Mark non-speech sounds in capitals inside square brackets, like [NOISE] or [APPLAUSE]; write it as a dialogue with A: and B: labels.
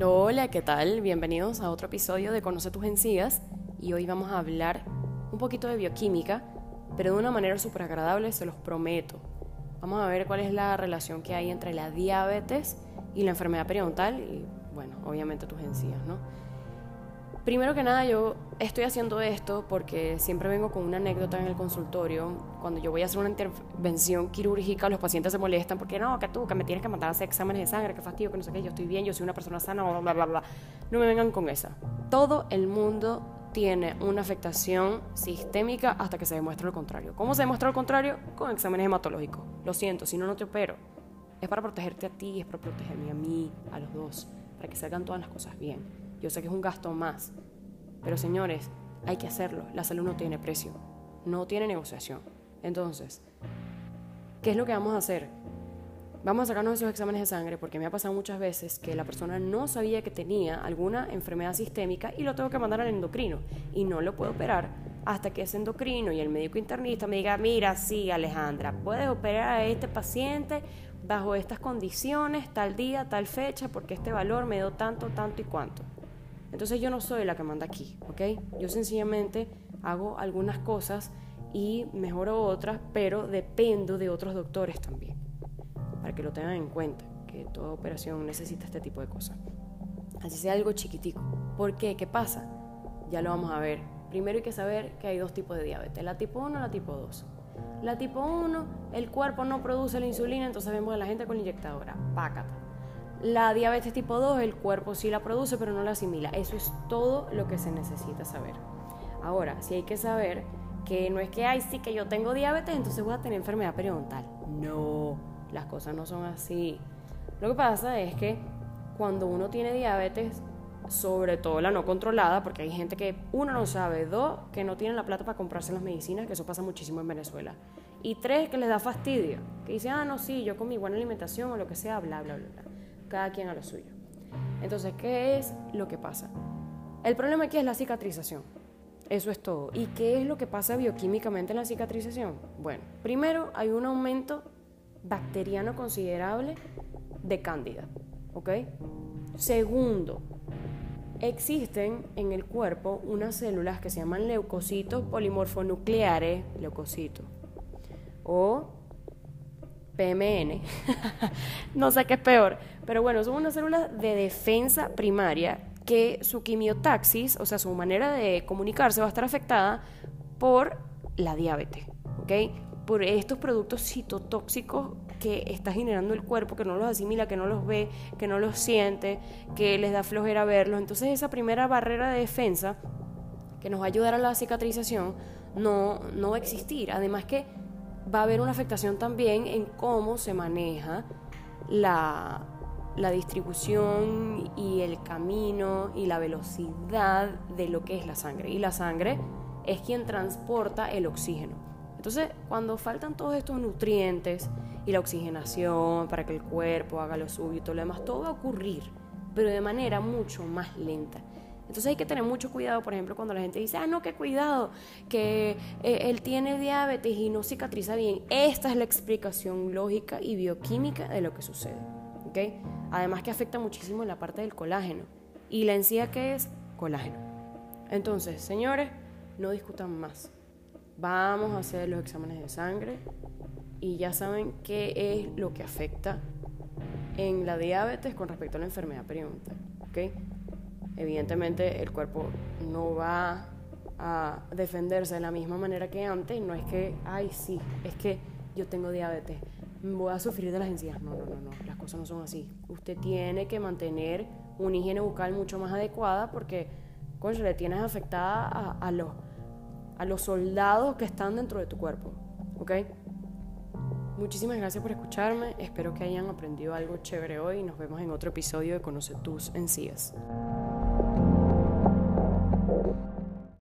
A: Hola, ¿qué tal? Bienvenidos a otro episodio de Conoce tus encías y hoy vamos a hablar un poquito de bioquímica, pero de una manera súper agradable, se los prometo. Vamos a ver cuál es la relación que hay entre la diabetes y la enfermedad periodontal y, bueno, obviamente tus encías, ¿no? Primero que nada, yo estoy haciendo esto porque siempre vengo con una anécdota en el consultorio. Cuando yo voy a hacer una intervención quirúrgica, los pacientes se molestan porque no, que tú, que me tienes que mandar a hacer exámenes de sangre, que fastidio, que no sé qué, yo estoy bien, yo soy una persona sana, bla, bla, bla, bla. No me vengan con esa. Todo el mundo tiene una afectación sistémica hasta que se demuestre lo contrario. ¿Cómo se demuestra lo contrario? Con exámenes hematológicos. Lo siento, si no, no te opero. Es para protegerte a ti, es para protegerme a mí, a los dos, para que salgan todas las cosas bien. Yo sé que es un gasto más, pero señores, hay que hacerlo. La salud no tiene precio, no tiene negociación. Entonces, ¿qué es lo que vamos a hacer? Vamos a sacarnos esos exámenes de sangre porque me ha pasado muchas veces que la persona no sabía que tenía alguna enfermedad sistémica y lo tengo que mandar al endocrino y no lo puedo operar hasta que ese endocrino y el médico internista me diga, mira, sí, Alejandra, puedes operar a este paciente bajo estas condiciones, tal día, tal fecha, porque este valor me dio tanto, tanto y cuánto. Entonces yo no soy la que manda aquí, ¿ok? Yo sencillamente hago algunas cosas y mejoro otras, pero dependo de otros doctores también, para que lo tengan en cuenta, que toda operación necesita este tipo de cosas. Así sea algo chiquitico. ¿Por qué? ¿Qué pasa? Ya lo vamos a ver. Primero hay que saber que hay dos tipos de diabetes, la tipo 1 y la tipo 2. La tipo 1, el cuerpo no produce la insulina, entonces vemos a la gente con inyectadora, pácata. La diabetes tipo 2, el cuerpo sí la produce, pero no la asimila. Eso es todo lo que se necesita saber. Ahora, sí hay que saber que no es que, ay, sí que yo tengo diabetes, entonces voy a tener enfermedad periodontal. No, las cosas no son así. Lo que pasa es que cuando uno tiene diabetes, sobre todo la no controlada, porque hay gente que, uno, no sabe, dos, que no tienen la plata para comprarse las medicinas, que eso pasa muchísimo en Venezuela, y tres, que les da fastidio, que dicen, ah, no, sí, yo con mi buena alimentación o lo que sea, bla, bla, bla, bla cada quien a lo suyo. Entonces, ¿qué es lo que pasa? El problema aquí es la cicatrización. Eso es todo. ¿Y qué es lo que pasa bioquímicamente en la cicatrización? Bueno, primero hay un aumento bacteriano considerable de cándida. ¿Ok? Segundo, existen en el cuerpo unas células que se llaman leucocitos polimorfonucleares, leucocitos, o PMN, [LAUGHS] no sé qué es peor, pero bueno, son unas células de defensa primaria que su quimiotaxis, o sea, su manera de comunicarse va a estar afectada por la diabetes, ¿ok? Por estos productos citotóxicos que está generando el cuerpo, que no los asimila, que no los ve, que no los siente, que les da flojera verlos. Entonces esa primera barrera de defensa que nos va a ayudar a la cicatrización no, no va a existir. Además que va a haber una afectación también en cómo se maneja la, distribución y el camino y la velocidad de lo que es la sangre. Y la sangre es quien transporta el oxígeno. Entonces, cuando faltan todos estos nutrientes y la oxigenación para que el cuerpo haga lo suyo y todo lo demás, todo va a ocurrir, pero de manera mucho más lenta. Entonces hay que tener mucho cuidado, por ejemplo, cuando la gente dice, ah, no, qué cuidado, que eh, él tiene diabetes y no cicatriza bien. Esta es la explicación lógica y bioquímica de lo que sucede. Además que afecta muchísimo la parte del colágeno. ¿Y la encía qué es? Colágeno. Entonces, señores, no discutan más. Vamos a hacer los exámenes de sangre y ya saben qué es lo que afecta en la diabetes con respecto a la enfermedad periodontal. ¿okay? evidentemente el cuerpo no va a defenderse de la misma manera que antes. No es que, ay, sí, es que yo tengo diabetes, voy a sufrir de las encías. No, no, no, no, las cosas no son así. Usted tiene que mantener una higiene bucal mucho más adecuada porque, coño, le tienes afectada a, a, los, a los soldados que están dentro de tu cuerpo. ¿Ok? Muchísimas gracias por escucharme. Espero que hayan aprendido algo chévere hoy y nos vemos en otro episodio de Conoce tus encías.